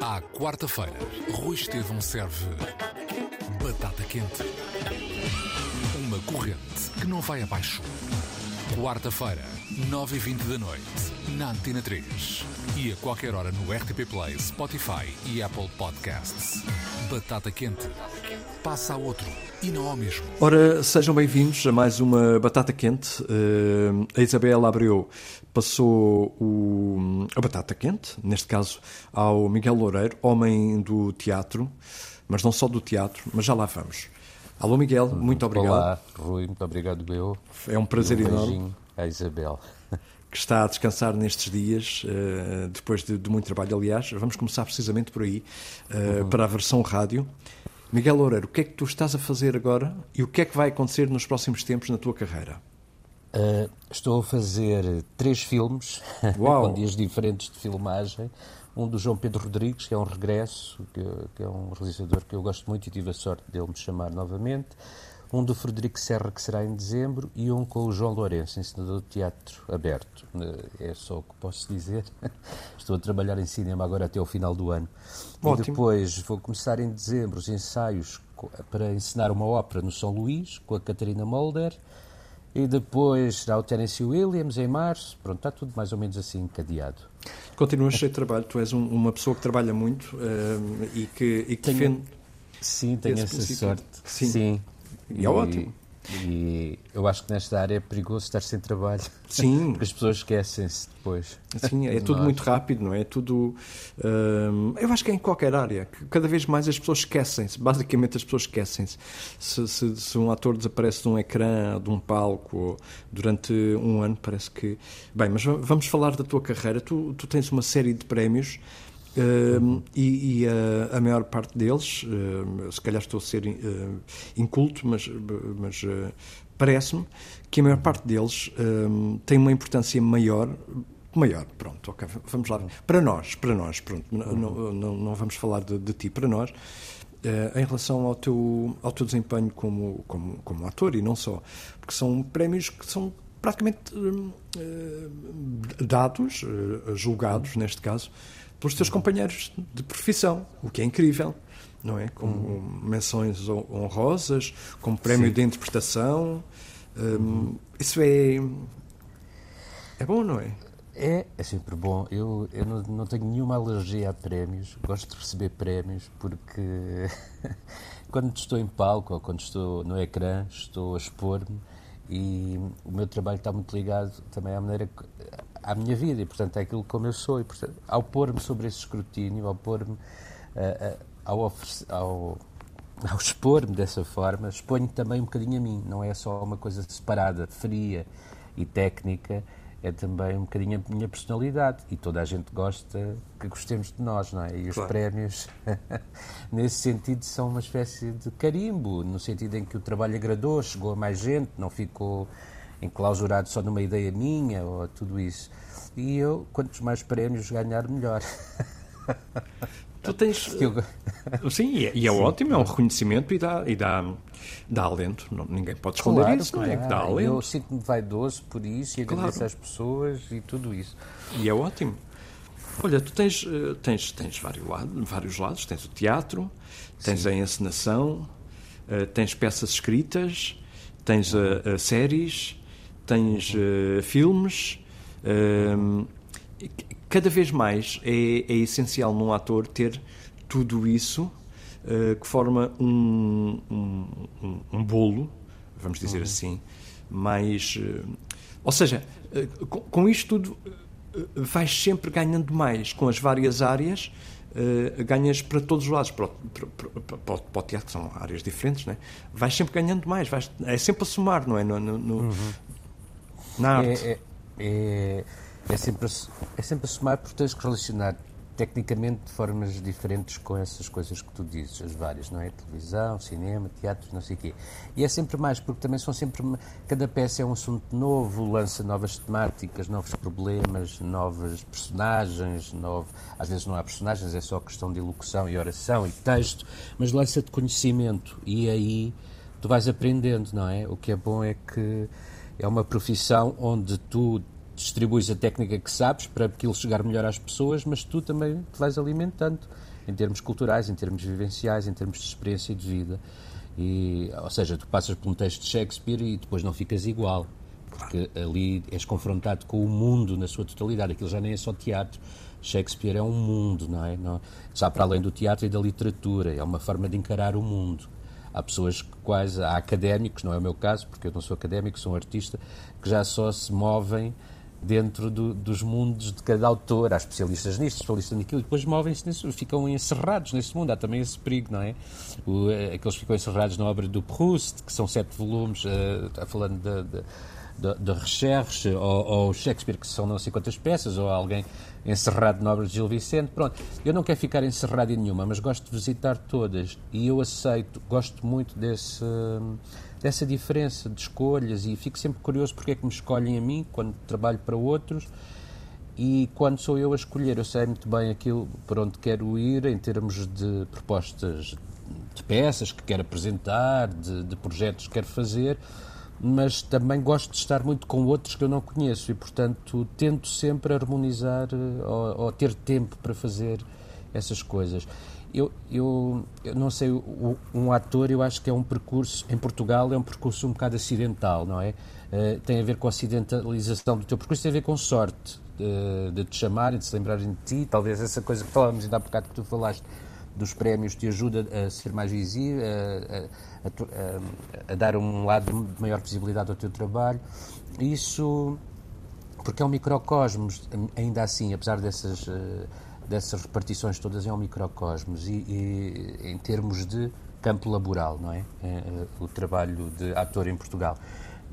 À quarta-feira, Rui Estevão serve batata quente. Uma corrente que não vai abaixo. Quarta-feira, 9h20 da noite, na Antena 3. E a qualquer hora no RTP Play, Spotify e Apple Podcasts. Batata quente. Passa a outro e não ao mesmo. Ora, sejam bem-vindos a mais uma Batata Quente. Uh, a Isabela Abreu passou o, a Batata Quente, neste caso ao Miguel Loureiro, homem do teatro, mas não só do teatro, mas já lá vamos. Alô Miguel, muito obrigado. Olá, Rui, muito obrigado eu. É um prazer e um enorme. a Isabel. Que está a descansar nestes dias, uh, depois de, de, muito trabalho. Aliás, vamos começar precisamente por aí, uh, uhum. para a versão rádio. Miguel Loureiro, o que é que tu estás a fazer agora e o que é que vai acontecer nos próximos tempos na tua carreira? Uh, estou a fazer três filmes, com dias diferentes de filmagem. Um do João Pedro Rodrigues, que é um regresso, que, que, é um realizador que eu gosto muito e tive a sorte dele me chamar novamente um do Frederico Serra, que será em dezembro, e um com o João Lourenço, ensinador de teatro aberto. É só o que posso dizer. Estou a trabalhar em cinema agora até ao final do ano. Ótimo. E depois vou começar em dezembro os ensaios para ensinar uma ópera no São Luís, com a Catarina Mulder. E depois será o Tennessee Williams em março. Pronto, está tudo mais ou menos assim encadeado. Continuas cheio de trabalho. Tu és um, uma pessoa que trabalha muito uh, e que, e que tenho, defende. Sim, tenho essa princípio. sorte. Sim. sim. E é ótimo. E eu acho que nesta área é perigoso estar sem trabalho. Sim. Porque as pessoas esquecem-se depois. Sim, é tudo muito rápido, não é? é tudo. Hum, eu acho que é em qualquer área. Cada vez mais as pessoas esquecem-se. Basicamente as pessoas esquecem-se. Se, se, se, um ator desaparece de um ecrã, de um palco, durante um ano, parece que. Bem, mas vamos falar da tua carreira. Tu, tu tens uma série de prémios. Uh, e, e a, a, maior parte deles, uh, se calhar estou a ser uh, inculto, mas, mas parece-me que a maior parte deles tem uma importância maior. Maior, pronto, ok, vamos lá. Para nós, para nós, pronto, não, não, não vamos falar de, de ti, para nós, em relação ao teu, ao teu desempenho como, como, como ator e não só, porque são prémios que são praticamente dados, julgados, neste caso, pelos teus companheiros de profissão, o que é incrível, não é? Com uhum. menções honrosas, com prémio Sim. de interpretação. Um, isso é. É bom, não é? É, é sempre bom. Eu, eu não, não tenho nenhuma alergia a prémios, gosto de receber prémios porque quando estou em palco ou quando estou no ecrã, estou a expor-me e o meu trabalho está muito ligado também à maneira à minha vida e, portanto, é aquilo como eu sou. E, portanto, ao pôr-me sobre esse escrutínio, ao pôr-me, uh, uh, ao, ao, ao expor-me dessa forma, exponho também um bocadinho a mim. Não é só uma coisa separada, fria e técnica, é também um bocadinho a minha personalidade. E toda a gente gosta que gostemos de nós, não é? E os claro. prémios, nesse sentido, são uma espécie de carimbo, no sentido em que o trabalho agradou, chegou a mais gente, não ficou enclausurado só numa ideia minha ou tudo isso. E eu, quantos mais prémios ganhar, melhor. Tu tens. Sim, e é, e é Sim. ótimo, é um reconhecimento e dá, e dá, dá alento. Não, ninguém pode esconder claro, isso, claro. não é? Que dá alento. Eu sinto-me vaidoso por isso e agradeço claro. às pessoas e tudo isso. E é ótimo. Olha, tu tens, eh, tens, tens vários, lados, vários lados. Tens o teatro, tens Sim. a encenação, eh, tens peças escritas, tens a, a séries, tens uh, filmes. Cada vez mais é, é, essencial num ator ter tudo isso uh, que forma um, um, um, um, bolo, vamos dizer uhum. assim, mais. ou seja, com, com, isto tudo vais sempre ganhando mais com as várias áreas. Uh, ganhas para todos os lados, para, para, para, para, o teatro, são áreas diferentes, né? vais sempre ganhando mais, vais, é sempre a somar, não é? No, no, no, uhum na arte. É, é, é, é, sempre, é sempre a somar porque tens que relacionar tecnicamente de formas diferentes com essas coisas que tu dizes, as várias, não é? Televisão, cinema, teatro, não sei o quê. E é sempre mais, porque também são sempre. Cada peça é um assunto novo, lança novas temáticas, novos problemas, novas personagens, novo, às vezes não há personagens, é só questão de elocução e oração e texto, mas lança-te conhecimento e aí tu vais aprendendo, não é? O que é bom é que é uma profissão onde tu distribuis a técnica que sabes para aquilo chegar melhor às pessoas, mas tu também te vais alimentando em termos culturais, em termos vivenciais, em termos de experiência de vida. E, ou seja, tu passas por um texto de Shakespeare e depois não ficas igual, porque ali és confrontado com o mundo na sua totalidade. Aquilo já nem é só teatro. Shakespeare é um mundo, não é? Não, já para além do teatro e da literatura, é uma forma de encarar o mundo. Há pessoas que quase, há académicos, não é o meu caso, porque eu não sou académico, sou um artista, que já só se movem dentro do, dos mundos de cada autor. Há especialistas nisto, especialistas naquilo, e depois movem-se ficam encerrados nesse mundo. Há também esse perigo, não é? O, eh, aqueles que ficam encerrados na obra do Proust, que são sete volumes, uh, falando de, de de, recherche, ou, ou, Shakespeare, que são não sei quantas peças, ou alguém encerrado na obra de Gil Vicente. Pronto, eu não quero ficar encerrado em nenhuma, mas gosto de visitar todas e eu aceito, gosto muito desse, dessa diferença de escolhas e fico sempre curioso porque é que me escolhem a mim quando trabalho para outros e quando sou eu a escolher, eu sei muito bem aquilo para onde quero ir em termos de propostas de peças que quero apresentar, de, de projetos que quero fazer mas também gosto de estar muito com outros que eu não conheço e, portanto, tento sempre harmonizar eh, ou, ou ter tempo para fazer essas coisas. Eu, eu, eu não sei, um ator, eu acho que é um percurso, em Portugal, é um percurso um bocado acidental, não é? Uh, tem a ver com a acidentalização do teu percurso, tem a ver com sorte uh, de te chamarem, de se lembrarem de ti, talvez essa coisa que falávamos ainda há bocado que tu falaste dos prémios te ajuda a ser mais visível, a, a, a, dar um lado de maior visibilidade ao teu trabalho. Isso, porque é um microcosmos, ainda assim, apesar dessas, eh, dessas repartições todas, é um microcosmos e, e em termos de campo laboral, não é? é? é o trabalho de ator em Portugal.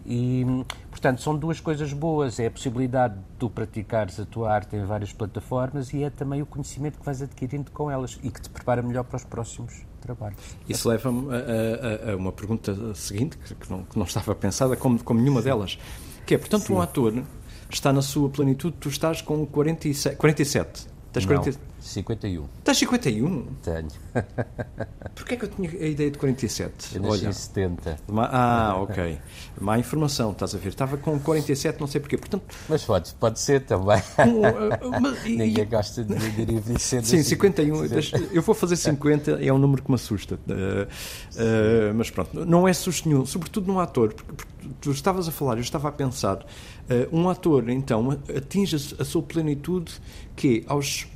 E, portanto, são duas coisas boas. É a possibilidade de tu praticares a tua arte em várias plataformas e é também o conhecimento que vais adquirindo com elas e que te prepara melhor para os próximos trabalhos. Isso leva-me a, a, a, uma pergunta seguinte, que não, que não estava pensada, como, como nenhuma delas, que é, portanto, Sim. um ator está na sua plenitude, tu estás com 47, 47 Tens 40... 51. Estás 51? Tenho. Porquê é que eu tinha a ideia de 47? Eu nasci Olha. em 70. Ah, ok. Má informação, estás a ver? Estava com 47, não sei porquê. Portanto, mas pode, pode ser também. Um, mas, Ninguém e, gosta de ir envelhecendo Sim, assim. 51. Eu vou fazer 50, é um número que me assusta. Uh, uh, mas pronto, não é susto nenhum, sobretudo num ator. Porque, porque tu estavas a falar, eu estava a pensar, uh, um ator, então, atinge a sua plenitude que aos.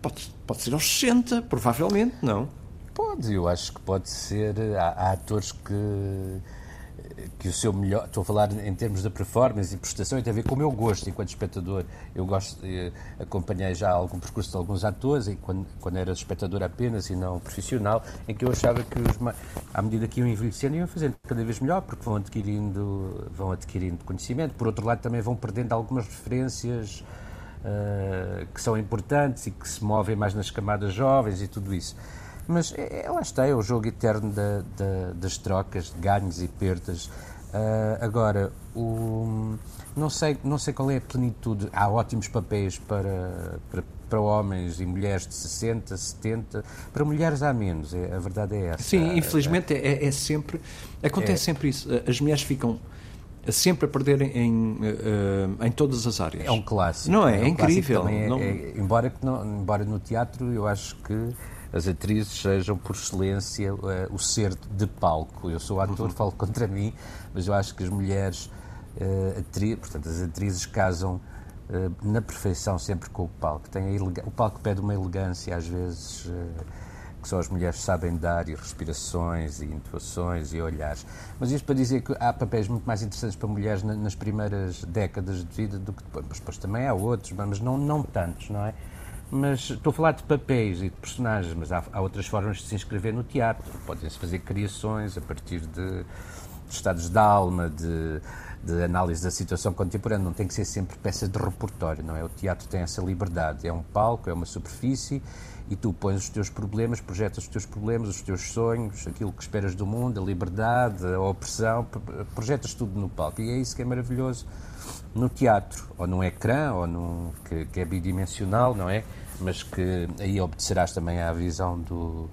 Pode, pode ser aos 60, provavelmente, não? Pode, eu acho que pode ser. Há, há atores que que o seu melhor, estou a falar em termos de performance e prestação, e tem a ver com o meu gosto enquanto espectador. Eu gosto, acompanhei já algum percurso de alguns atores, e quando, quando era espectador apenas e não profissional, em que eu achava que os, à medida que iam envelhecendo, iam fazendo cada vez melhor, porque vão adquirindo, vão adquirindo conhecimento. Por outro lado, também vão perdendo algumas referências uh, que são importantes e que se movem mais nas camadas jovens e tudo isso. Mas é, é, lá está, é o jogo eterno da, da, das trocas, de ganhos e perdas. Uh, agora, o, não, sei, não sei qual é a plenitude. Há ótimos papéis para, para, para homens e mulheres de 60, 70. Para mulheres há menos, é, a verdade é essa. Sim, infelizmente é, é sempre. Acontece é. sempre isso. As mulheres ficam sempre a perder em, uh, em todas as áreas. É um clássico. Não é? É, é um incrível. É, não... é, embora, não, embora no teatro eu acho que as atrizes sejam, por excelência, uh, o ser de palco. Eu sou ator, uhum. falo contra mim, mas eu acho que as mulheres, uh, atri portanto, as atrizes casam uh, na perfeição sempre com o palco. Tem o palco pede uma elegância, às vezes, que só as mulheres sabem dar, e respirações, e intuações, e olhares. Mas isto para dizer que há papéis muito mais interessantes para mulheres nas primeiras décadas de vida do que depois. Mas depois também há outros, mas não, não tantos, não é? Mas estou a falar de papéis e de personagens, mas há, há outras formas de se inscrever no teatro. Podem-se fazer criações a partir de, de estados de alma, de, de, análise da situação contemporânea. Não tem que ser sempre peça de repertório, não é? O teatro tem essa liberdade. É um palco, é uma superfície e tu pões os teus problemas, projetas os teus problemas, os teus sonhos, aquilo que esperas do mundo, a liberdade, a opressão, projetas tudo no palco. E é isso que é maravilhoso no teatro, ou num ecrã, ou num, que, que é bidimensional, não é? Mas que aí obedecerás também à visão do,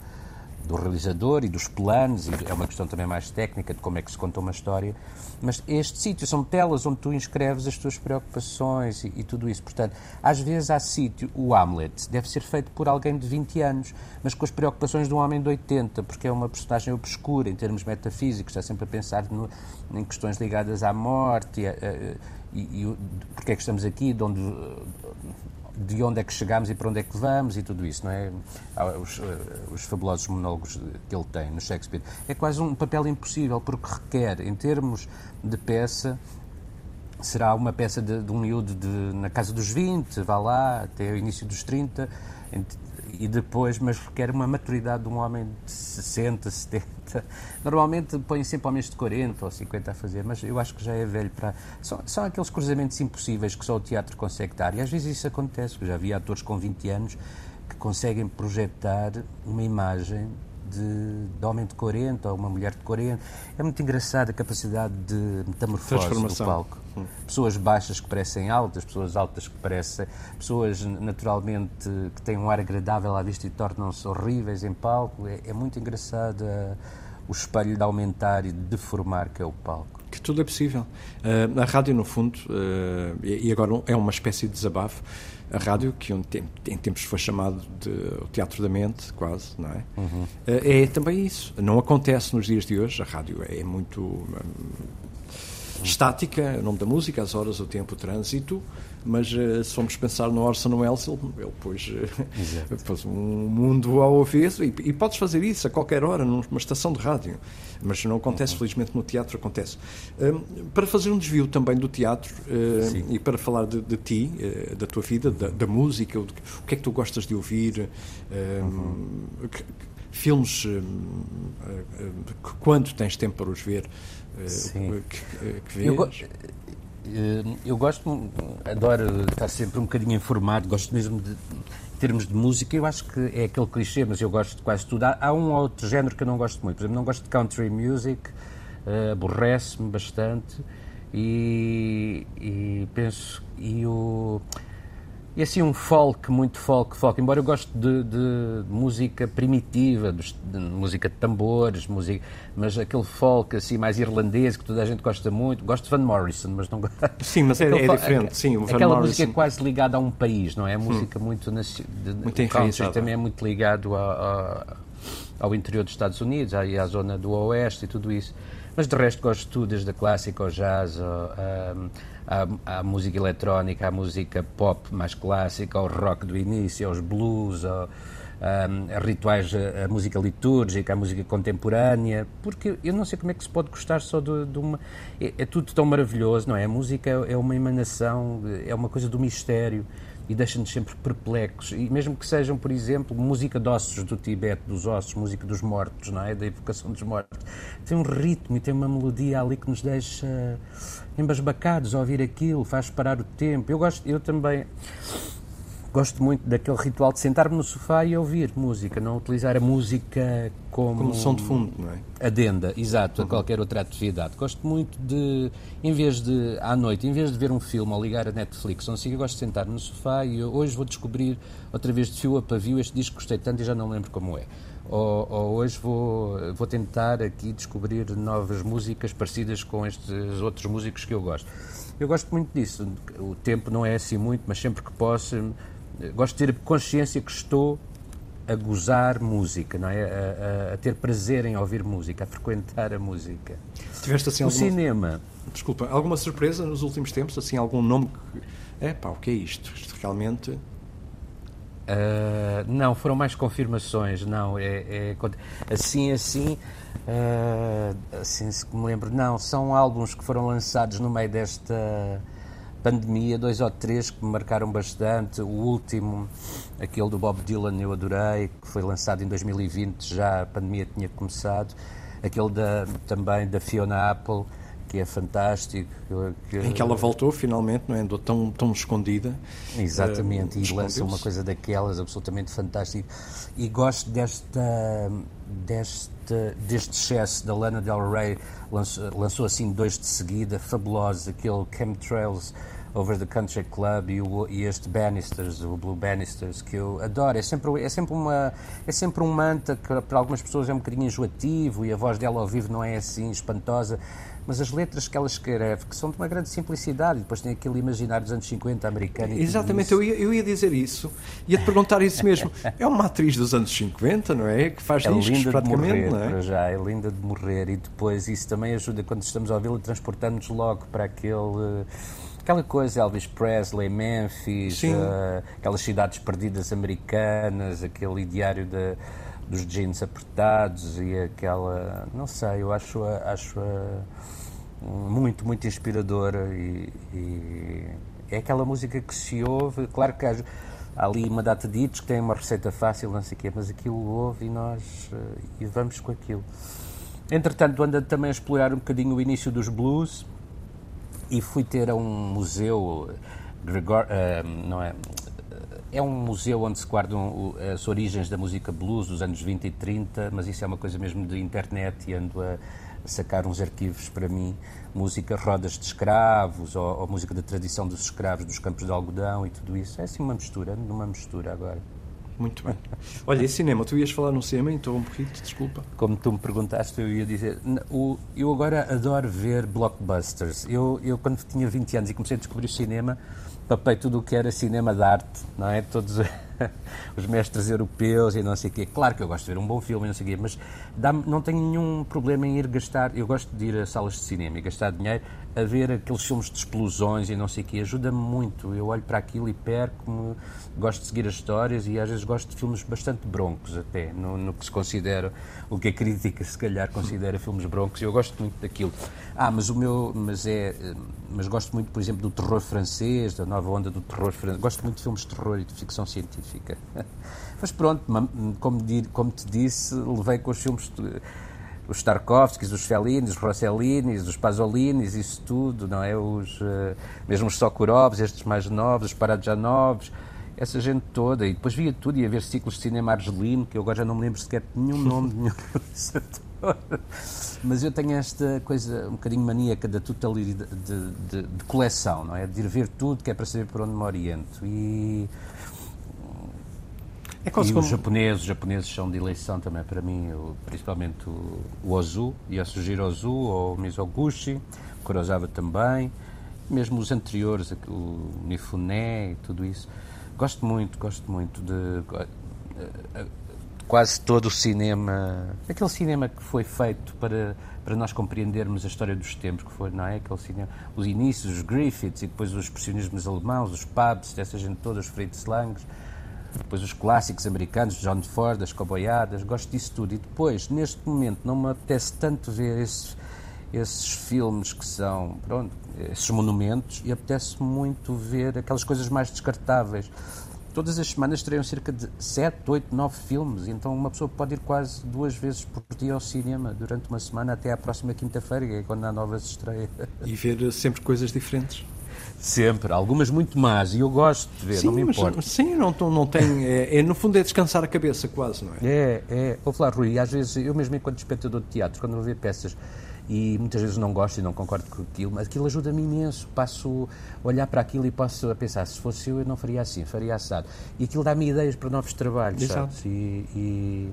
do realizador e dos planos, e é uma questão também mais técnica de como é que se conta uma história. Mas este sítio são telas onde tu inscreves as tuas preocupações e, e, tudo isso. Portanto, às vezes há sítio, o Hamlet deve ser feito por alguém de 20 anos, mas com as preocupações de um homem de 80, porque é uma personagem obscura em termos metafísicos, está sempre a pensar no, em questões ligadas à morte. E, e, e porque é que estamos aqui, de onde, de onde é que chegamos e para onde é que vamos e tudo isso, não é? Os, eh, os, fabulosos monólogos que ele tem no Shakespeare. É quase um papel impossível, porque requer, em termos de peça, será uma peça de, de um miúdo de, na casa dos 20, vá lá, até o início dos 30, e depois, mas requer uma maturidade de um homem de 60, 70. Normalmente põem sempre homens de 40 ou 50 a fazer, mas eu acho que já é velho para. São, são aqueles cruzamentos impossíveis que só o teatro consegue dar. E às vezes isso acontece. Já vi atores com 20 anos que conseguem projetar uma imagem de, de homem de 40 ou uma mulher de 40. É muito engraçado a capacidade de metamorfose do palco. Hum. Pessoas baixas que parecem altas, pessoas altas que parecem. pessoas naturalmente que têm um ar agradável à vista e tornam-se horríveis em palco. É, é muito engraçado uh, o espelho de aumentar e de deformar que é o palco. Que tudo é possível. Uh, a rádio, no fundo, uh, e agora é uma espécie de desabafo a rádio, que um em tempos foi chamado de o teatro da mente, quase, não é? Uhum. É também isso. Não acontece nos dias de hoje. A rádio é muito hum, estática, o nome da música, as horas, o tempo, o trânsito, mas uh, se formos pensar no Orson Welles, ele, ele pôs, uh, pôs um mundo ao avesso e, e podes fazer isso a qualquer hora numa estação de rádio, mas não acontece, uhum. felizmente no teatro acontece. Um, para fazer um desvio também do teatro uh, e para falar de, de ti, da tua vida, da, da música, o, o, que é que tu gostas de ouvir, uhum. que, filmes, quando tens tempo para os ver, Sim. que, que vês? Eu, eh, eu gosto, adoro estar sempre um bocadinho informado, gosto mesmo de termos de música, eu acho que é aquele clichê, mas eu gosto de quase tudo. Há, há um ou outro género que eu não gosto muito. Por exemplo, não gosto de country music, uh, aborrece-me bastante e, e, penso. E o. E assim um folk, muito folk, folk. Embora eu goste de, de música primitiva, de, de, música de tambores, música, mas aquele folk assim mais irlandês que toda a gente gosta muito. Gosto de Van Morrison, mas não gosto. Sim, mas é, é diferente. Sim, o Van aquela Morrison. música é quase ligada a um país, não é? A música hum. muito, de, muito country também é muito ligado a, a, ao interior dos Estados Unidos, aí à zona do Oeste e tudo isso. Mas de resto gosto de tudo, desde a clássica ao jazz, ao, à, música eletrónica, à música pop mais clássica, ao rock do início, aos blues, ao, a rituais, a, música litúrgica, a música contemporânea, porque eu não sei como é que se pode gostar só de, de uma. É, é, tudo tão maravilhoso, não é? A música é uma emanação, é uma coisa do mistério e deixa-nos sempre perplexos. E mesmo que sejam, por exemplo, música de ossos do Tibete, dos ossos, música dos mortos, não é? Da evocação dos mortos. Tem um ritmo e tem uma melodia ali que nos deixa embasbacados a ouvir aquilo, faz parar o tempo. Eu gosto, eu também gosto muito daquele ritual de sentar-me no sofá e ouvir música, não utilizar a música como, como som de fundo, não é? Adenda, exato, uhum. a qualquer outra atividade. Gosto muito de, em vez de, à noite, em vez de ver um filme ou ligar a Netflix, não sei, eu gosto de sentar-me no sofá e hoje vou descobrir outra vez de fio a pavio este disco que gostei tanto e já não lembro como é. Ou, ou, hoje vou, vou tentar aqui descobrir novas músicas parecidas com estes outros músicos que eu gosto. Eu gosto muito disso. O tempo não é assim muito, mas sempre que posso, gosto de ter consciência que estou a gozar música, não é? A, a, a, ter prazer em ouvir música, a frequentar a música. Tiveste assim o alguma... cinema. Desculpa, alguma surpresa nos últimos tempos? Assim, algum nome que. É pá, o que é isto? Isto realmente. Uh, não, foram mais confirmações, não, é, é assim, assim, uh, assim se me lembro, não, são álbuns que foram lançados no meio desta pandemia, dois ou três que me marcaram bastante, o último, aquele do Bob Dylan eu adorei, que foi lançado em 2020, já a pandemia tinha começado, aquele da, também da Fiona Apple, que é fantástico. Que, em que ela voltou finalmente, não é? Andou tão, tão escondida. Exatamente, uh, e lança uma coisa daquelas absolutamente fantástica. E gosto desta, deste, deste excesso da Lana Del Rey, lançou, lançou assim dois de seguida, fabulosos, aquele Chemtrails Over the Country Club e, o, e, este Bannisters, o Blue Bannisters, que eu adoro. É sempre, é sempre, uma, é sempre um manta que para algumas pessoas é um bocadinho enjoativo e a voz dela ao vivo não é assim espantosa mas as letras que ela escreve, que são de uma grande simplicidade, e depois tem aquele imaginário dos anos 50 americano. Exatamente, eu ia, eu ia dizer isso, ia-te perguntar isso mesmo. É uma atriz dos anos 50, não é? Que faz é discos linda praticamente, de morrer, não é? Para já, é linda de morrer, e depois isso também ajuda, quando estamos a ouvi-la, transportando-nos logo para aquele aquela coisa, Elvis Presley, Memphis, uh, aquelas cidades perdidas americanas, aquele ideário de, dos jeans apertados e aquela, não sei, eu acho, acho muito, muito inspiradora e, e, é aquela música que se ouve, claro que há, há, ali uma data de hits que tem uma receita fácil, não sei o quê, mas aquilo ouve e nós e vamos com aquilo. Entretanto, ando também a explorar um bocadinho o início dos blues e fui ter a um museu, Gregor, uh, não é, é um museu onde se guardam as origens da música blues dos anos 20 e 30, mas isso é uma coisa mesmo de internet e ando a sacar uns arquivos para mim, música rodas de escravos ou, ou, música da tradição dos escravos dos campos de algodão e tudo isso. É assim uma mistura, numa mistura agora. Muito bem. Olha, e cinema? Tu ias falar no cinema, então um pouquinho, desculpa. Como tu me perguntaste, eu ia dizer. O, eu agora adoro ver blockbusters. Eu, eu, quando tinha 20 anos e comecei a descobrir cinema, papei tudo o que era cinema de arte, não é? Todos os mestres europeus e não sei o quê. Claro que eu gosto de ver um bom filme e não sei o quê, mas não tenho nenhum problema em ir gastar. Eu gosto de ir a salas de cinema e gastar dinheiro a ver aqueles filmes de explosões e não sei o quê. Ajuda-me muito. Eu olho para aquilo e perco-me. Gosto de seguir as histórias e às vezes gosto de filmes bastante broncos, até, no, no que se considera, o que a crítica se calhar considera filmes broncos. Eu gosto muito daquilo. Ah, mas o meu. Mas é. Mas gosto muito, por exemplo, do terror francês, da nova onda do terror francês. Gosto muito de filmes de terror e de ficção científica. Mas pronto, como, como te disse, levei com os filmes os Tarkovskis, os Fellinis, os Rossellinis, os Pasolini's, isso tudo, não é? Os, uh, mesmo os Sokurovs, estes mais novos, os Parajanovs, essa gente toda. E depois via tudo, ia ver ciclos de cinema argelino, que eu agora já não me lembro sequer de nenhum nome de nenhum Mas eu tenho esta coisa um bocadinho maníaca da totalidade de, de, de, coleção, não é? De ir ver tudo, que é para saber por onde me oriento. E é e como... os japoneses, os japoneses são de eleição também para mim, principalmente o, Ozu, Yasujiro Ozu ou o Mizoguchi, Kurosawa também, mesmo os anteriores, o Nifune e tudo isso. Gosto muito, gosto muito de, de, de quase todo o cinema, aquele cinema que foi feito para para nós compreendermos a história dos tempos que foi, não é? Aquele cinema, os inícios, os Griffiths e depois os expressionismos alemãos, os Pabst, essa gente toda, os Fritz Langs, depois os clássicos americanos, John Ford, as coboiadas, gosto disso tudo. E depois, neste momento, não me apetece tanto ver esse, esses filmes que são, pronto, esses monumentos, e apetece muito ver aquelas coisas mais descartáveis. Todas as semanas estreiam cerca de 7, 8, 9 filmes, então uma pessoa pode ir quase duas vezes por dia ao cinema durante uma semana até à próxima quinta-feira, é quando há novas estreias. E ver sempre coisas diferentes. Sempre, algumas muito más, e eu gosto de ver, sim, não me importa. Sim, não, não tem. É, é, no fundo é descansar a cabeça, quase, não é? É, é. Vou falar, Rui, às vezes, eu mesmo enquanto espectador de teatro, quando vou ver peças e muitas vezes não gosto e não concordo com aquilo, mas aquilo ajuda-me imenso. Passo a olhar para aquilo e posso a pensar, se fosse eu, eu não faria assim, faria assado. E aquilo dá-me ideias para novos trabalhos, Exato. sabes? E, e,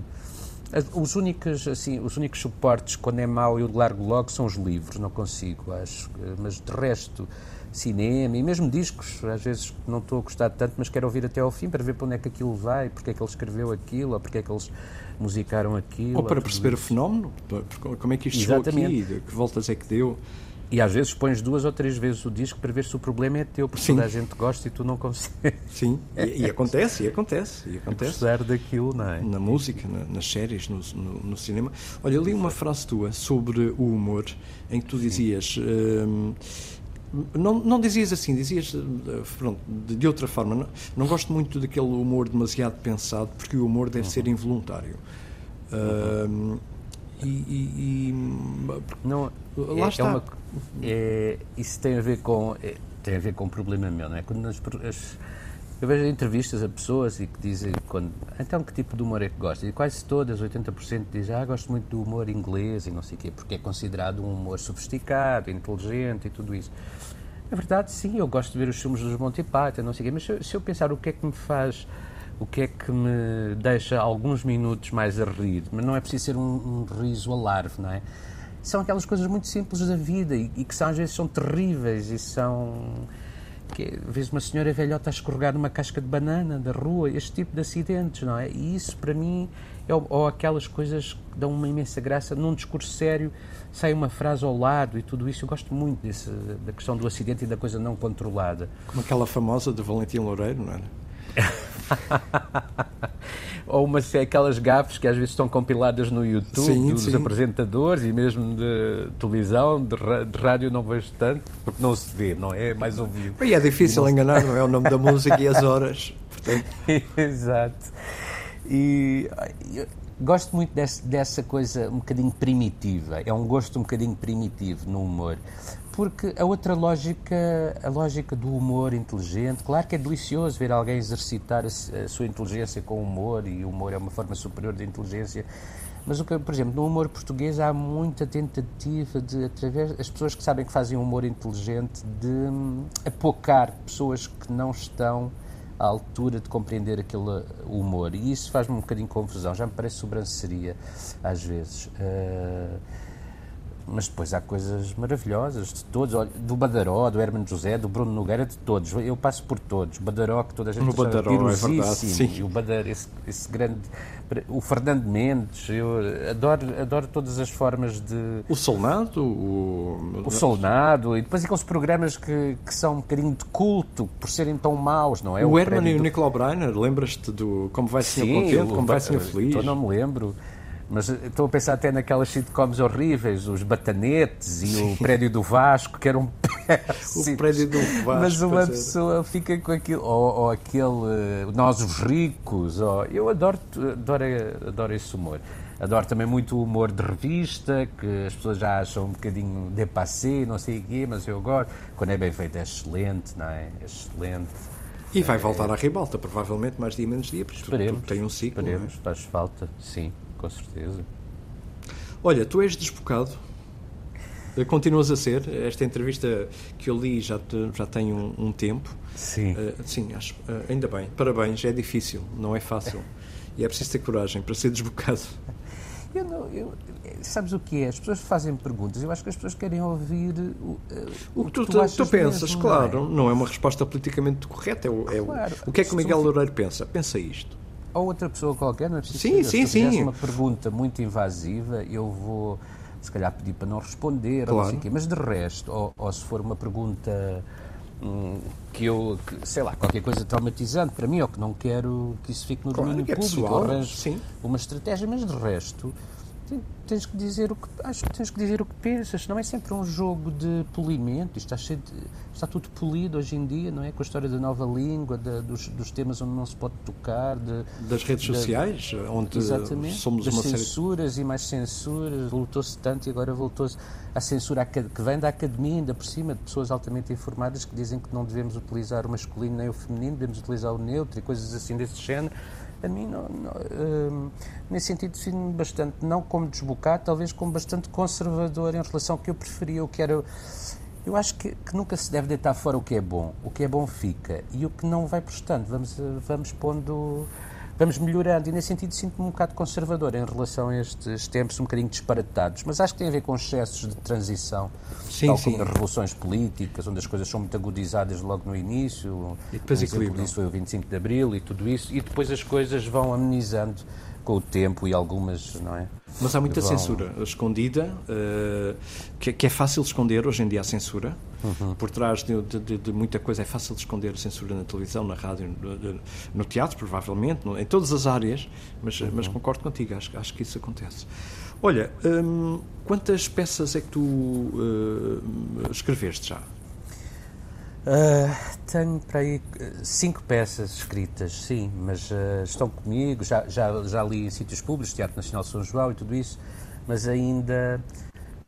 os únicos, assim, os únicos suportes, quando é mau, eu largo logo, são os livros, não consigo, acho. Mas de resto cinema e mesmo discos, às vezes não estou a gostar tanto, mas quero ouvir até ao fim para ver para onde é que aquilo vai, porque é que ele escreveu aquilo, ou porque é que eles musicaram aquilo. Ou para perceber isso. o fenómeno, como é que isto Exatamente. chegou aqui, que voltas é que deu. E às vezes pões duas ou três vezes o disco para ver se o problema é teu, porque Sim. toda a gente gosta e tu não consegues. Sim, e, e acontece, e acontece, e acontece. Apesar daquilo, não é? Na música, na, nas séries, no, no, no, cinema. Olha, eu li uma frase tua sobre o humor, em que tu dizias. Hum, não, não dizias assim, dizias eh, pronto, de, outra forma. Não, não, gosto muito daquele humor demasiado pensado, porque o humor deve uhum. ser involuntário. Uhum. Uh, e, e, e, não, lá é, está. É uma, é, isso tem a ver com é, tem a ver com um problema meu, não é? Quando as, eu vejo entrevistas a pessoas e que dizem, quando, então que tipo de humor é que gosta? E quase todas, 80% dizem, ah, gosto muito do humor inglês e não sei o quê, porque é considerado um humor sofisticado, inteligente e tudo isso. Na verdade, sim, eu gosto de ver os filmes dos Monty Python, não sei o quê, mas se se eu pensar o que é que me faz o que é que me deixa alguns minutos mais a rir, mas não é preciso ser um, um riso alarve, não é? São aquelas coisas muito simples da vida e, e que são, às vezes são terríveis e são que vês uma senhora velhota a escorregar numa casca de banana da rua, este tipo de acidentes, não é? E isso para mim é ou aquelas coisas que dão uma imensa graça num discurso sério sai uma frase ao lado e tudo isso eu gosto muito desse, da questão do acidente e da coisa não controlada como aquela famosa de Valentim Loureiro, não era? ou uma, aquelas gafes que às vezes estão compiladas no YouTube sim, dos sim. apresentadores e mesmo de televisão, de, de, rádio não vejo tanto, porque não se vê, não é? é mais ouvido. E é difícil não... enganar, não é? O nome da música e as horas. Portanto... Exato. E gosto muito desse, dessa coisa um bocadinho primitiva, é um gosto um bocadinho primitivo no humor porque a outra lógica, a lógica do humor inteligente, claro que é delicioso ver alguém exercitar a, sua inteligência com humor, e o humor é uma forma superior de inteligência, mas, por exemplo, no humor português há muita tentativa de, através as pessoas que sabem que fazem humor inteligente, de hum, apocar pessoas que não estão à altura de compreender aquele humor. E isso faz-me um bocadinho confusão, já me parece sobranceria às vezes. Uh, mas depois há coisas maravilhosas de todos, do Badaró, do Hermano José, do Bruno Nogueira, de todos. Eu passo por todos. Badaró, que toda a gente no Badaró, é verdade, sim. O Badar, esse, esse, grande... O Fernando Mendes, eu adoro, adoro todas as formas de... O Solnado? O, o Solnado, e depois aqueles programas que, que são um bocadinho de culto, por serem tão maus, não é? O, o Herman e o do... Nicolau Breiner, lembras-te do Como Vai Senhor Contente, Como Vai Senhor Feliz? Eu não me lembro. Mas estou a pensar até naquelas sitcoms horríveis, os Batanetes e Sim. o Prédio do Vasco, que eram péssimos. O Prédio do Vasco. Mas uma pessoa fica com aquilo. Ou, ou aquele Nós os Ricos. Ou, eu adoro, adoro, adoro esse humor. Adoro também muito o humor de revista, que as pessoas já acham um bocadinho dépassé, não sei o quê, mas eu gosto. Quando é bem feito é excelente, não é? É excelente. E vai voltar à ribalta, provavelmente, mais dia menos dia, porque tem um ciclo. É? Esperemos, é? faz falta, sim com certeza. Olha, tu és desbocado. Continuas a ser. Esta entrevista que eu li já, te, já tem um, um, tempo. Sim. Uh, sim, acho, uh, ainda bem. Parabéns, é difícil, não é fácil. e é preciso ter coragem para ser desbocado. Eu não, eu, sabes o que é? As pessoas fazem perguntas. Eu acho que as pessoas querem ouvir o, eh, o, que tu, tu, tu pensas, mesmo, claro. Não é? não é? uma resposta politicamente correta. É, o, é claro. o, o que é que o Miguel Loureiro pensa? Pensa isto ou outra pessoa qualquer, não é preciso sim, sim, se sim. uma pergunta muito invasiva, eu vou se calhar pedir para não responder, claro. ou não sei quê, mas de resto, ou, ou se for uma pergunta hum, que eu, que, sei lá, qualquer coisa traumatizante para mim, ou que não quero que isso fique no claro, domínio é público, pessoal, arranjo sim. uma estratégia, mas de resto tens que dizer o que acho que tens que dizer o que pensas não é sempre um jogo de polimento está cheio de, está tudo polido hoje em dia não é? Com a história da nova língua de, dos, dos, temas onde não se pode tocar de, das redes de, sociais onde exatamente, somos das uma censuras série... e mais censuras voltou-se tanto e agora voltou-se a censura que vem da academia ainda por cima de pessoas altamente informadas que dizem que não devemos utilizar o masculino nem o feminino devemos utilizar o neutro e coisas assim desse género a mim, não, não, uh, nesse sentido, sinto-me bastante, não como desbocado, talvez como bastante conservador em relação ao que eu preferia, o que era. Eu acho que, que, nunca se deve deitar fora o que é bom. O que é bom fica. E o que não vai prestando, vamos, vamos pondo vamos melhorando. E nesse sentido sinto-me um bocado conservador em relação a estes tempos um bocadinho disparatados. Mas acho que tem a ver com excessos de transição, sim, tal sim. como nas revoluções políticas, onde as coisas são muito agudizadas logo no início. E depois equilíbrio. Isso foi o 25 de Abril e tudo isso. E depois as coisas vão amenizando com o tempo e algumas, não é? Mas há muita vão... censura escondida, uh, que, que, é fácil de esconder hoje em dia a censura. Uhum. Por trás de, de, de, muita coisa é fácil de esconder a censura na televisão, na rádio, no, no teatro, provavelmente, no, em todas as áreas, mas, uhum. mas concordo contigo, acho, acho que isso acontece. Olha, hum, quantas peças é que tu uh, escreveste já? Uh, tenho para aí cinco peças escritas, sim, mas uh, estão comigo. Já, já, já li em sítios públicos, Teatro Nacional São João e tudo isso, mas ainda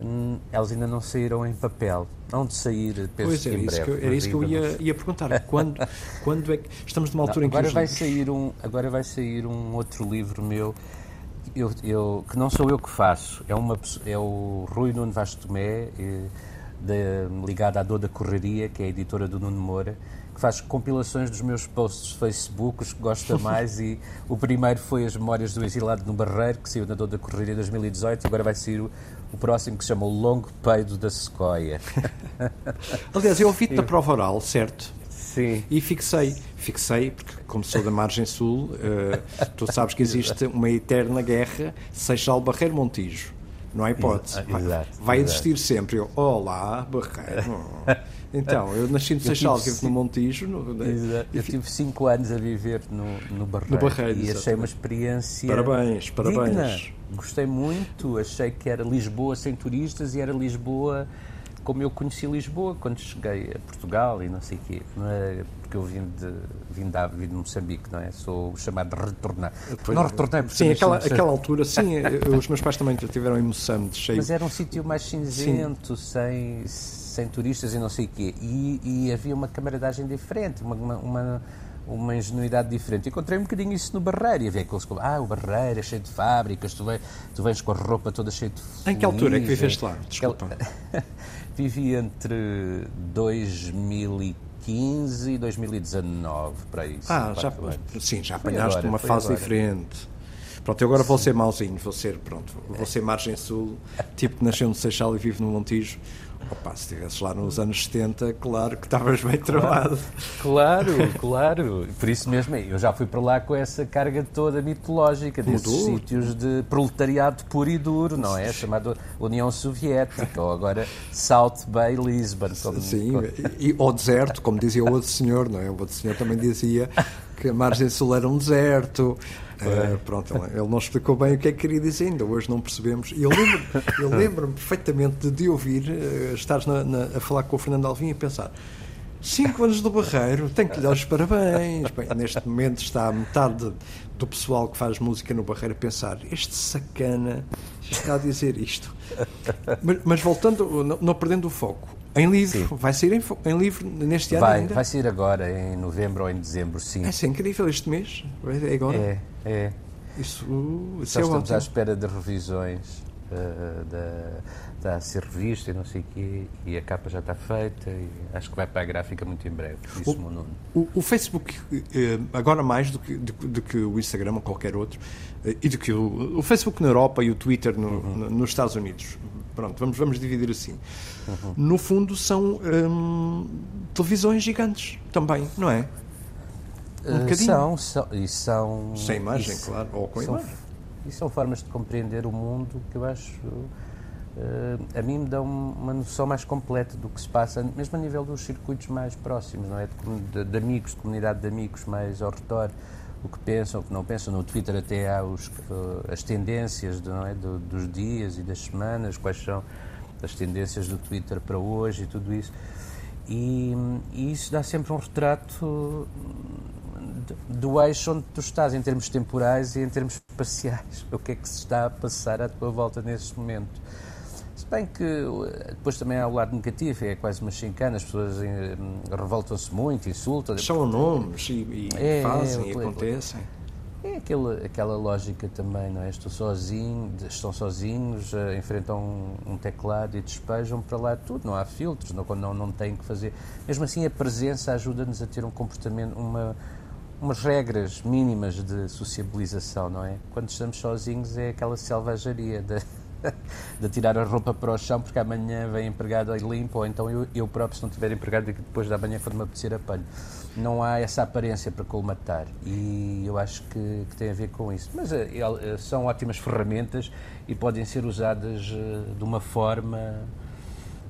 hum, elas ainda não saíram em papel. Hão de sair, penso pois é, em breve. Que, era isso que eu ia, ia perguntar. Quando, quando é que estamos numa altura não, em que agora vai sair um agora vai sair um outro livro meu eu, eu, que não sou eu que faço, é uma é o Rui Nuno Vaz Tomé. De, ligada à Dor da Correria, que é a editora do Nuno Moura, que faz compilações dos meus posts de Facebook, os que gosta mais, e o primeiro foi As Memórias do Exilado no Barreiro, que saiu na Dor da Correria em 2018, e agora vai sair o, o próximo que se chama O Longo Peido da Sequoia. Aliás, eu ouvi-te da prova oral, certo? Sim. E fixei, fixei, porque como sou da margem sul, uh, tu sabes que existe uma eterna guerra Seixal Barreiro Montijo. Não há hipótese. Exato, vai, vai existir sempre. Eu, olá, Barreiro. Então, eu nasci no Seixal, vivo no Montijo. No, Exato. Eu tive 5 anos a viver no, no Barreiro. No Barreiro e achei exatamente. uma experiência. Parabéns, parabéns. digna. Gostei muito. Achei que era Lisboa sem turistas e era Lisboa como eu conheci Lisboa quando cheguei a Portugal e não sei o quê. É porque eu vim de, vim de, vim de Moçambique, não é? Sou chamado de retornar. não retornei porque Sim, aquela, aquela altura, sim, os meus pais também tiveram em Moçambique, cheio Mas era um sítio mais cinzento, sem, sem turistas e não sei o quê. E, e havia uma camaradagem diferente, uma, uma, uma, uma ingenuidade diferente. Encontrei um bocadinho isso no Barreiro. E havia aqueles que ah, o Barreiro é cheio de fábricas, tu, vem, tu vens com a roupa toda cheia de Em que altura é que viveste lá? Desculpa. Vivi entre 2015 e 2019, para isso. Ah, já, sim, já apanhaste agora, uma fase agora. diferente. Pronto, eu agora vou ser mauzinho, vou ser, pronto, vou ser margem sul, tipo que nasceu no Seixal e vive no Montijo. Opa, se estivesses lá nos anos 70, claro que estavas bem travado. Claro, claro. Por isso mesmo, eu já fui para lá com essa carga toda mitológica desses Mudou. sítios de proletariado puro e duro, não é? Chamado União Soviética, ou agora South Bay Lisbon. Como, Sim, como- e, ao deserto, como dizia o outro senhor, não é? O outro senhor também dizia que a margem sul era um deserto. Eh, pronto, ele não explicou bem o que é que queria dizer, ainda hoje não percebemos. E eu lembro- eu lembro-me perfeitamente de, de ouvir, eh, estares na- na- a falar com o Fernando Alvim e pensar. Cinco anos do Barreiro, tenho que lhe dar os parabéns. Bem, neste momento está a metade do pessoal que faz música no Barreiro a pensar: este sacana está a dizer isto. Mas, mas voltando, não, não perdendo o foco, em livro, vai sair em, em livro neste ano vai, ainda? vai sair agora, em novembro ou em dezembro, sim. É, é incrível este mês, é agora. É, é. Isso, uh, isso Só é estamos ótimo. à espera de revisões. eh, da, está a ser revista e não sei o quê, e a capa já está feita, e acho que vai para a gráfica muito em breve. Isso, O- Nuno. O, o Facebook, eh, agora mais do que, do, do que o Instagram ou qualquer outro, eh, e do que o, o Facebook na Europa e o Twitter no- no- nos Estados Unidos. Pronto, vamos, vamos dividir assim. No fundo, são hum, televisões gigantes também, não é? Um Eh, bocadinho. são, são, e são. Sem imagem, e claro, ou com são, imagem. E são formas de compreender o mundo que eu acho. eh, a mim me dão uma noção mais completa do que se passa, mesmo a nível dos circuitos mais próximos, não é? De- de amigos, de comunidade de amigos mais ao redor, o que pensam, o que não pensam. No Twitter até há os, eh, as tendências é? Do- dos dias e das semanas, quais são as tendências do Twitter para hoje e tudo isso. E, e isso dá sempre um retrato de- do eixo onde tu estás, em termos temporais e em termos espaciais. O que é que se está a passar à tua volta nesse momento? Bem que eh, depois também há o lado negativo, é quase uma chincana, as pessoas eh, revoltam-se muito, insultam. Chamam nomes e, e É, fazem é, e é, acontecem. É aquela, aquela lógica também, não é? Estou sozinho, estão sozinhos, eh, enfrentam um, um teclado e despejam para lá tudo, não há filtros, não, não, não têm que fazer. Mesmo assim, a presença ajuda-nos a ter um comportamento, uma, umas regras mínimas de sociabilização, não é? Quando estamos sozinhos é aquela selvageria de, de tirar a roupa para o chão porque amanhã vem empregado e limpo, ou então eu, eu próprio, se não tiver empregado, depois da manhã, quando me apetecer, apanho. Não há essa aparência para colmatar e eu acho que, que tem a ver com isso. Mas eh, eh, são ótimas ferramentas e podem ser usadas eh, de uma forma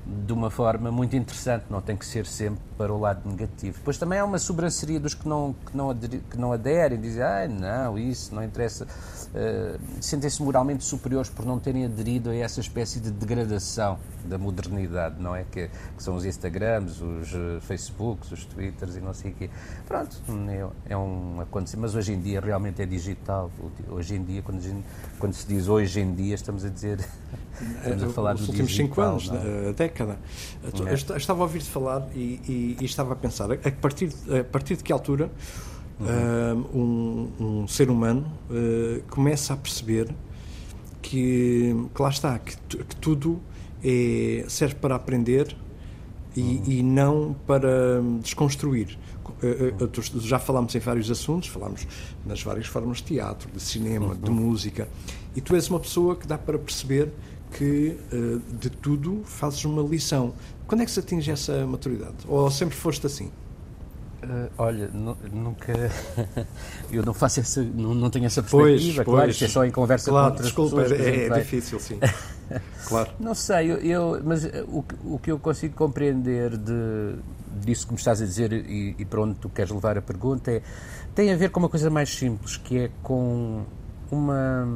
de uma forma muito interessante, não tem que ser sempre para o lado negativo. Depois também há uma sobranceria dos que não, que não, aderi- que não aderem, dizem, ah, não, isso não interessa. Eh, Sentem-se moralmente superiores por não terem aderido a essa espécie de degradação da modernidade, não é? Que, que são os Instagrams, os eh, Facebooks, os Twitters e não sei o quê. Pronto, é, é um acontecimento. Mas hoje em dia realmente é digital. Hoje em dia, quando, a gente- quando se diz hoje em dia, estamos a dizer. Estamos a falar Os do últimos cinco digital, anos, não é? da década. Eu É. est- Estava a ouvir-te falar e, e- e estava a pensar, a partir, a partir de que altura Uhum. um, um ser humano uh, começa a perceber que, que lá está, que, que tudo é, serve para aprender e, uhum. e não para desconstruir. Eh, já falámos em vários assuntos, falámos nas várias formas de teatro, de cinema, uhum. de música, e tu és uma pessoa que dá para perceber que eh, de tudo fazes uma lição. Quando é que se atinge essa maturidade? Ou sempre foste assim? Uh, olha, nunca. eu não faço essa. Não, não tenho essa perspectiva, pois, claro, isto é só em conversa claro, com outras desculpa, pessoas. É, é difícil, sim. claro. Não sei, eu, eu mas o, o que eu consigo compreender de, disso que me estás a dizer e, e para onde tu queres levar a pergunta é, tem a ver com uma coisa mais simples, que é com uma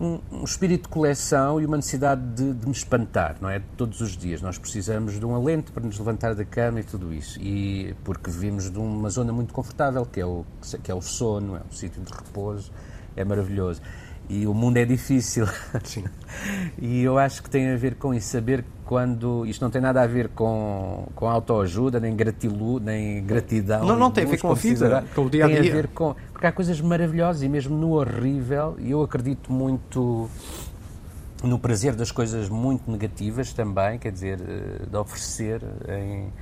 um, um, espírito de coleção e uma necessidade de, de me espantar, não é? Todos os dias. Nós precisamos de um alento para nos levantar da cama e tudo isso. E porque vivemos de uma zona muito confortável, que é o, que é o sono, é um sítio de repouso, é maravilhoso e o mundo é difícil. Sim. e eu acho que tem a ver com isso, saber quando. Isto não tem nada a ver com, com autoajuda, nem gratilu, nem gratidão. Não, não tem a ver com a vida, com o dia a dia. Tem a ver com. Porque há coisas maravilhosas e mesmo no horrível, e eu acredito muito no prazer das coisas muito negativas também, quer dizer, eh, de oferecer em.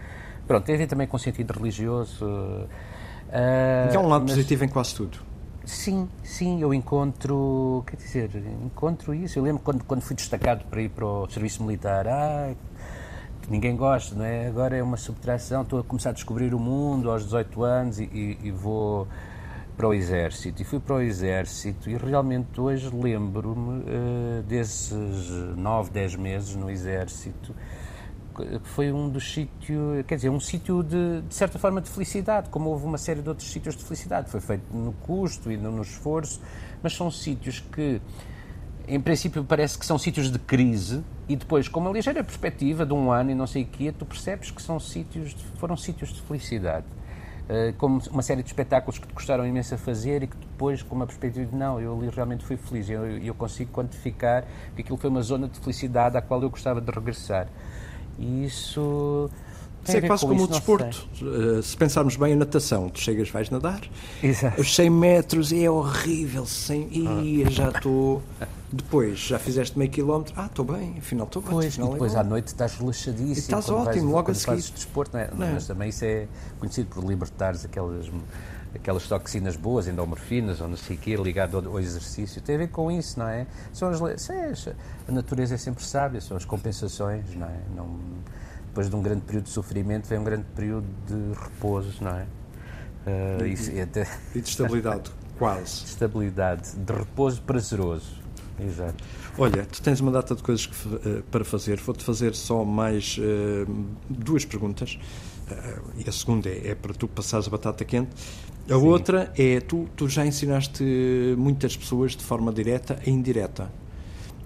Pronto, tem a ver também com o sentido religioso. Uh, e há um lado mas... positivo em quase tudo. Sim, sim, eu encontro, quer dizer, encontro isso. Eu lembro quando, quando fui destacado para ir para o serviço militar, ah, ninguém gosta, não é? Agora é uma subtração, estou a começar a descobrir o mundo aos 18 anos e, e, e vou para o Exército. E fui para o Exército e realmente hoje lembro-me uh, desses 9, 10 meses no Exército foi um dos sítios, quer dizer, um sítio de, de, certa forma de felicidade, como houve uma série de outros sítios de felicidade. Foi feito no custo e no, no esforço, mas são sítios que, em princípio, parece que são sítios de crise e depois, com uma ligeira perspectiva de um ano e não sei o quê, tu percebes que são sítios de, foram sítios de felicidade. Uh, como uma série de espetáculos que te custaram imenso a fazer e que depois, com uma perspectiva de não, eu ali realmente fui feliz. Eu, eu consigo quantificar que aquilo foi uma zona de felicidade à qual eu gostava de regressar. E isso. Isso é quase como o desporto. Uh, se pensarmos bem a natação, tu chegas, vais nadar, Exato. os 100 metros é horrível, 100, e ah. já estou. Depois, já fizeste meio quilómetro, ah, estou bem, afinal estou bem. Pois, e é depois é à noite estás relaxadíssimo. E estás ótimo, vais, logo a seguir. desporto, não é? Não. Mas também isso é conhecido por libertares aquelas aquelas toxinas boas, endorfinas ou não sei o quê, ligado ao, ao, exercício, tem a ver com isso, não é? São as, a natureza é sempre sábia, são as compensações, não é? Não, depois de um grande período de sofrimento vem um grande período de repouso, não é? Uh, e, isso, e, até... e de estabilidade, quase. De estabilidade, de repouso prazeroso. Exato. Olha, tu tens uma data de coisas que, uh, para fazer. Vou-te fazer só mais uh, duas perguntas. Uh, e a segunda é, é, para tu passares a batata quente. A Sim. outra é, tu, tu já ensinaste muitas pessoas de forma direta e indireta.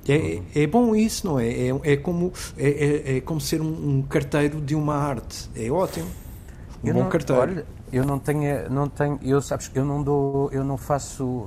É, uhum. é bom isso, não é? É, é, como, é, é, é como ser um, um, carteiro de uma arte. É ótimo. Um eu bom não, carteiro. Olha, eu não tenho, não tenho, eu sabes, eu não dou, eu não faço,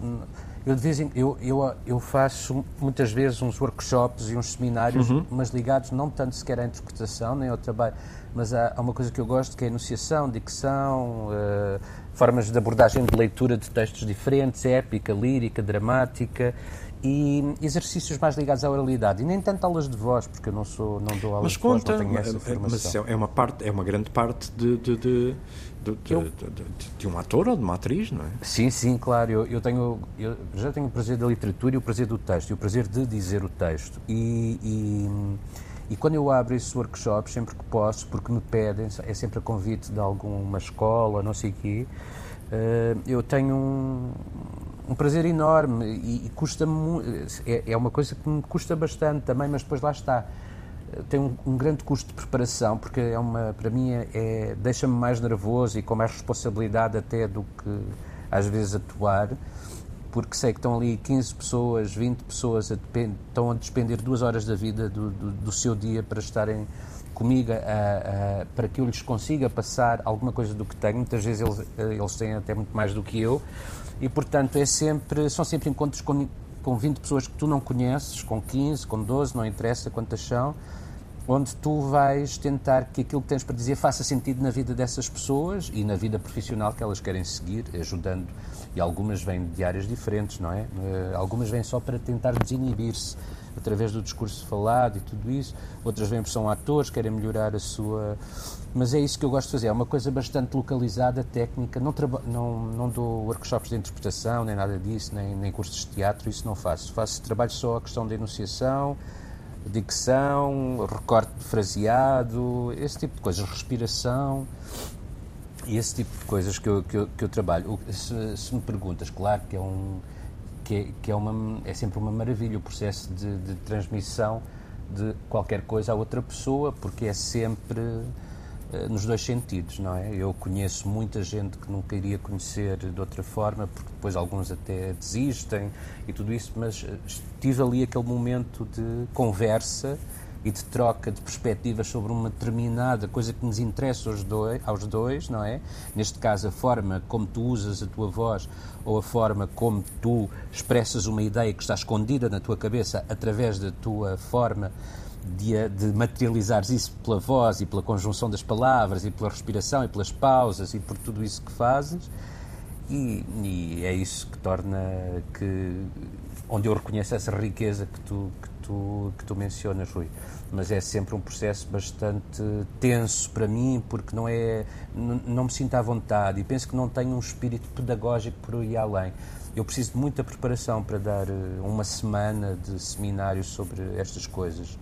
eu de vez em, eu, eu, eu faço muitas vezes uns workshops e uns seminários, uhum. mas ligados não tanto sequer à interpretação nem ao trabalho, mas há, há uma coisa que eu gosto que é a enunciação, dicção, uh, formas de abordagem de leitura de textos diferentes, épica, lírica, dramática e exercícios mais ligados à oralidade. E nem tanto aulas de voz porque eu não sou não dou aulas mas de conta, voz não tenho essa formação. mas é uma parte é uma grande parte de, de, de, de, de um ator ou de uma atriz não é? Sim sim claro. Eu, eu tenho eu já tenho o prazer da literatura e o prazer do texto e o prazer de dizer o texto. E, e e quando eu abro esses workshops, sempre que posso, porque me pedem, é sempre a convite de alguma escola, não sei o quê, eh, eu tenho um, um prazer enorme e, e custa-me. É, é, uma coisa que me custa bastante também, mas depois lá está. Tem um, um grande custo de preparação, porque é uma, para mim é, é deixa-me mais nervoso e com mais responsabilidade até do que às vezes atuar porque sei que estão ali 15 pessoas, 20 pessoas, a estão a despender duas horas da vida do, do, do seu dia para estarem comigo, a, a, para que eu lhes consiga passar alguma coisa do que tenho. Muitas vezes eles, eles têm até muito mais do que eu, e portanto é sempre, são sempre encontros com, com 20 pessoas que tu não conheces, com 15, com 12, não interessa quantas são, onde tu vais tentar que aquilo que tens para dizer faça sentido na vida dessas pessoas e na vida profissional que elas querem seguir, ajudando. E algumas vêm de áreas diferentes, não é? Uh, algumas vêm só para tentar desinibir-se através do discurso falado e tudo isso. Outras vêm porque são atores, querem melhorar a sua. Mas é isso que eu gosto de fazer. É uma coisa bastante localizada, técnica. Não, não, não dou workshops de interpretação, nem nada disso, nem, nem cursos de teatro, isso não faço. Faço trabalho só a questão da enunciação dicção, recorte de fraseado, esse tipo de coisas, respiração esse tipo de coisas que eu, que eu, que eu trabalho. Se, se, me perguntas, claro que é um que é, que é, uma, é sempre uma maravilha o processo de, de transmissão de qualquer coisa a outra pessoa, porque é sempre nos dois sentidos, não é? Eu conheço muita gente que nunca iria conhecer de outra forma, porque depois alguns até desistem e tudo isso, mas eh, tive ali aquele momento de conversa e de troca de perspectivas sobre uma determinada coisa que nos interessa aos dois, aos dois, não é? Neste caso, a forma como tu usas a tua voz ou a forma como tu expressas uma ideia que está escondida na tua cabeça através da tua forma de, de materializares isso pela voz e pela conjunção das palavras e pela respiração e pelas pausas e por tudo isso que fazes e, e é isso que torna que onde eu reconheço essa riqueza que tu, que tu, que tu mencionas, Rui. Mas é sempre um processo bastante tenso para mim, porque não é não me sinto à vontade e penso que não tenho um espírito pedagógico por ir além. Eu preciso de muita preparação para dar eh, uma semana de seminários sobre estas coisas.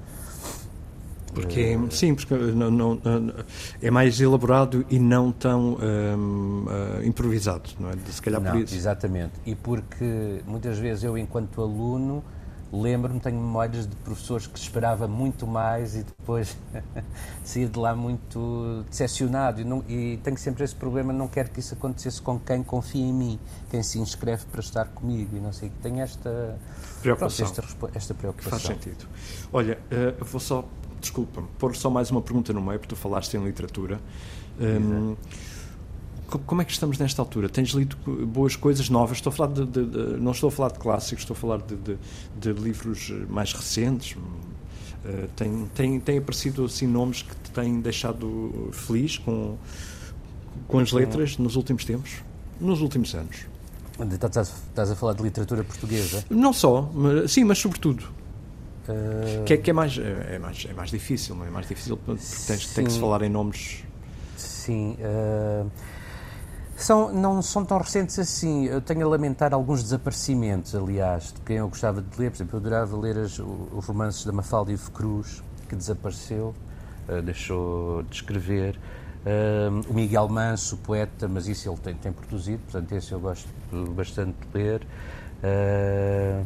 Porque, sim, porque não, não, é mais elaborado e não tão um, uh, improvisado, não é? Se calhar não, por isso. Exatamente. E porque muitas vezes eu, enquanto aluno, lembro-me, tenho memórias de professores que esperava muito mais e depois saía de lá muito decepcionado. E, não, e, tenho sempre esse problema, não quero que isso acontecesse com quem confia em mim, quem se inscreve para estar comigo e não sei. Tenho esta preocupação. Pronto, esta, esta, preocupação. Faz sentido. Olha, uh, vou só desculpa, pôr só mais uma pergunta no meio, porque tu falaste em literatura. Um, como é que estamos nesta altura? Tens lido boas coisas novas? Estou a falar de, de, de, não estou a falar de clássicos, estou a falar de, de livros mais recentes. Uh, tem, tem, tem aparecido assim nomes que te têm deixado feliz com, com as letras nos últimos tempos, nos últimos anos. Estás, estás a falar de literatura portuguesa? Não só, mas, sim, mas sobretudo. Uh... Que, é, que é, mais, é, mais, é mais difícil, não é? é mais difícil porque tens, tem que se falar em nomes. Sim. Uh... São, não são tão recentes assim. Eu tenho a lamentar alguns desaparecimentos, aliás, de quem eu gostava de ler. Por exemplo, eu adorava ler as, os romances da Mafalda Ivo Cruz, que desapareceu, uh, deixou de escrever. Uh, o Miguel Manso, poeta, mas isso ele tem, tem produzido, portanto, esse eu gosto bastante de ler. Uh,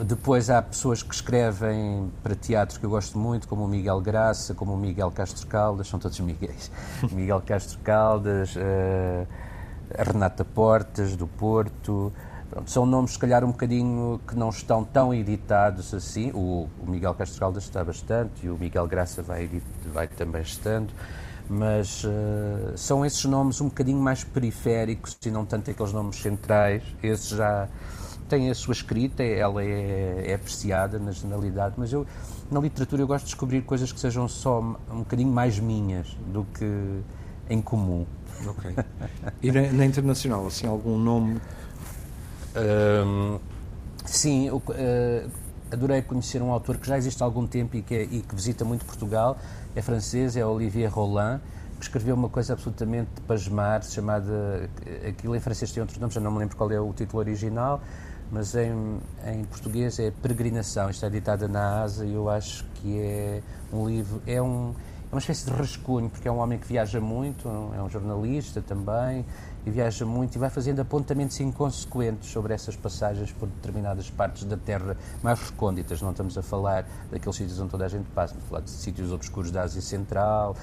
depois há pessoas que escrevem para teatro que eu gosto muito, como o Miguel Graça, como o Miguel Castro Caldas, são todos Miguéis. Miguel Castro Caldas, uh, Renata Portas, do Porto. Pronto, são nomes, se calhar, um bocadinho que não estão tão editados assim. O, o Miguel Castro Caldas está bastante e o Miguel Graça vai, vai também estando. Mas uh, são esses nomes um bocadinho mais periféricos e não tanto aqueles nomes centrais. Esses já tem a sua escrita, ela é, é, apreciada na generalidade, mas eu, na literatura, eu gosto de descobrir coisas que sejam só um bocadinho mais minhas do que em comum. Ok. E na, na internacional, assim, algum nome? Um, sim, eu, uh, adorei conhecer um autor que já existe há algum tempo e que, é, e que visita muito Portugal, é francês, é Olivier Roland, que escreveu uma coisa absolutamente pasmar, chamada. Aquilo em francês tem outro nome, já não me lembro qual é o título original, mas em, em português é Peregrinação, está editada na ASA e eu acho que é um livro, é, um, é uma espécie de rascunho, porque é um homem que viaja muito, é um jornalista também, e viaja muito e vai fazendo apontamentos inconsequentes sobre essas passagens por determinadas partes da Terra mais recônditas. Não estamos a falar daqueles sítios onde toda a gente passa, estamos a falar de sítios obscuros da Ásia Central,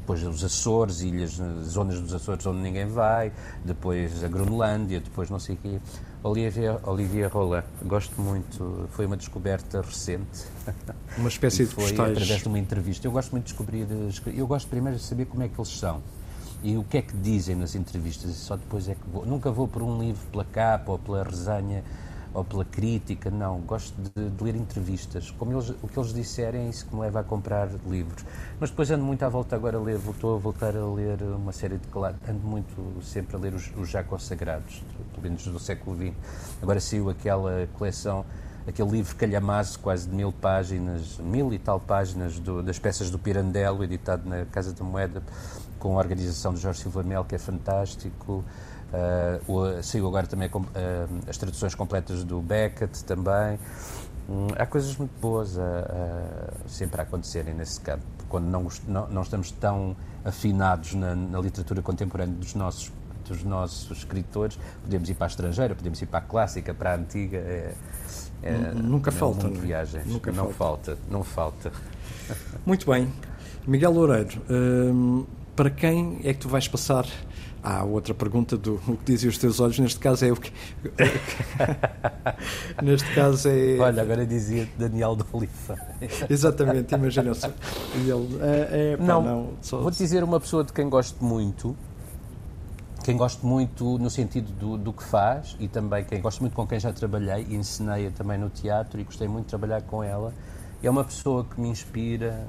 depois os Açores, ilhas, zonas dos Açores onde ninguém vai, depois a Groenlândia, depois não sei o quê. Olivia, Olivia Rola, gosto muito, foi uma descoberta recente. Uma espécie de foi postais. através de uma entrevista. Eu gosto muito de descobrir, eu gosto primeiro de saber como é que eles são e o que é que dizem nas entrevistas, e só depois é que vou. Nunca vou por um livro pela capa ou pela resenha ou pela crítica, não. Gosto de, de, ler entrevistas. Como eles, o que eles disserem é isso que me leva a comprar livros. Mas depois ando muito à volta agora a ler, estou a voltar a ler uma série de. Ando muito sempre a ler os, os já consagrados, pelo menos do século XX. Agora saiu aquela coleção aquele livro calhamaço, quase de mil páginas, mil e tal páginas do, das peças do Pirandello, editado na Casa da Moeda, com a organização de Jorge Silva Mel, que é fantástico. Uh, saiu agora também uh, as traduções completas do Beckett também. Um, há coisas muito boas a, a, sempre a acontecerem nesse campo. Quando não, não, não estamos tão afinados na, na, literatura contemporânea dos nossos, dos nossos escritores, podemos ir para a estrangeira, podemos ir para a clássica, para a antiga. É, é, Nunca é falta. Um é? viagens. Nunca não falta. falta. Não falta. Muito bem. Miguel Loureiro, hum, para quem é que tu vais passar Há ah, outra pergunta do o que dizem os teus olhos, neste caso é o que. neste caso é. Olha, agora dizia Daniel de Oliva. Exatamente, imagina só. Ele, é, é, não, não só... vou-te dizer uma pessoa de quem gosto muito, quem gosto muito no sentido do, do, que faz e também quem gosto muito com quem já trabalhei e ensinei também no teatro e gostei muito de trabalhar com ela. É uma pessoa que me inspira.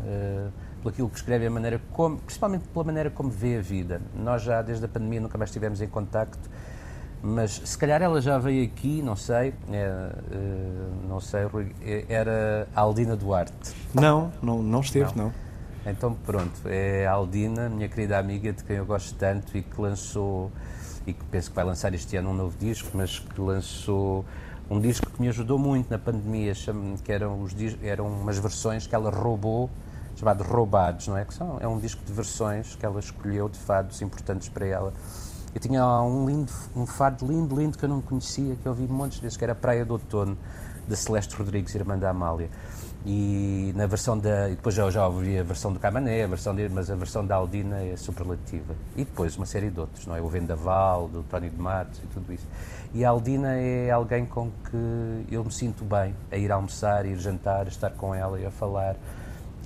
Por aquilo que escreve, a maneira como, principalmente pela maneira como vê a vida. Nós já desde a pandemia nunca mais estivemos em contacto, mas se calhar ela já veio aqui, não sei, é, é, não sei, é, era a Aldina Duarte. Não, não, não esteve, não. não. Então pronto, é a Aldina, minha querida amiga de quem eu gosto tanto e que lançou, e que penso que vai lançar este ano um novo disco, mas que lançou um disco que me ajudou muito na pandemia, que eram, os, eram umas versões que ela roubou chamado Roubados, não é? Que são, é um disco de versões que ela escolheu de fados importantes para ela. Eu tinha um lindo, um fado lindo, lindo que eu não conhecia, que eu ouvi montes vezes, que era Praia do Outono, de Celeste Rodrigues, irmã da Amália. E na versão da. E depois já, já ouvi a versão do Camané, a versão de, mas a versão da Aldina é superlativa. E depois uma série de outros, não é? O Vendaval, do Tony de Matos e tudo isso. E a Aldina é alguém com que eu me sinto bem a ir almoçar, ir jantar, estar com ela e a falar.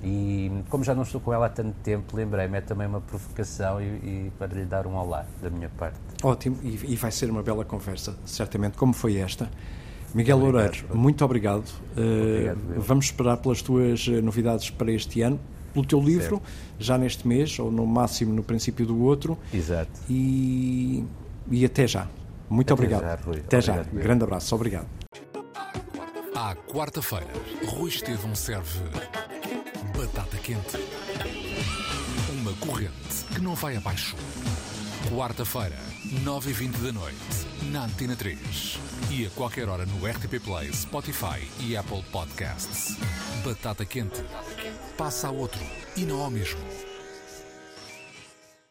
E como já não estou com ela há tanto tempo, lembrei-me, é também uma provocação e, e, para lhe dar um olá da minha parte. Ótimo, e, e, vai ser uma bela conversa, certamente, como foi esta. Miguel Loureiro, muito obrigado. obrigado uh, vamos esperar pelas tuas eh, novidades para este ano, pelo teu livro, certo. já neste mês, ou no máximo no princípio do outro. Exato. E, e até já. Muito até obrigado. Já, até obrigado, já. Rui. Grande abraço. Obrigado. À quarta-feira, Rui Estevão serve quente. Uma corrente que não vai abaixo. Quarta-feira, 9h20 da noite, na Antena 3. E a qualquer hora no RTP Play, Spotify e Apple Podcasts. Batata quente. Passa a outro e não ao mesmo.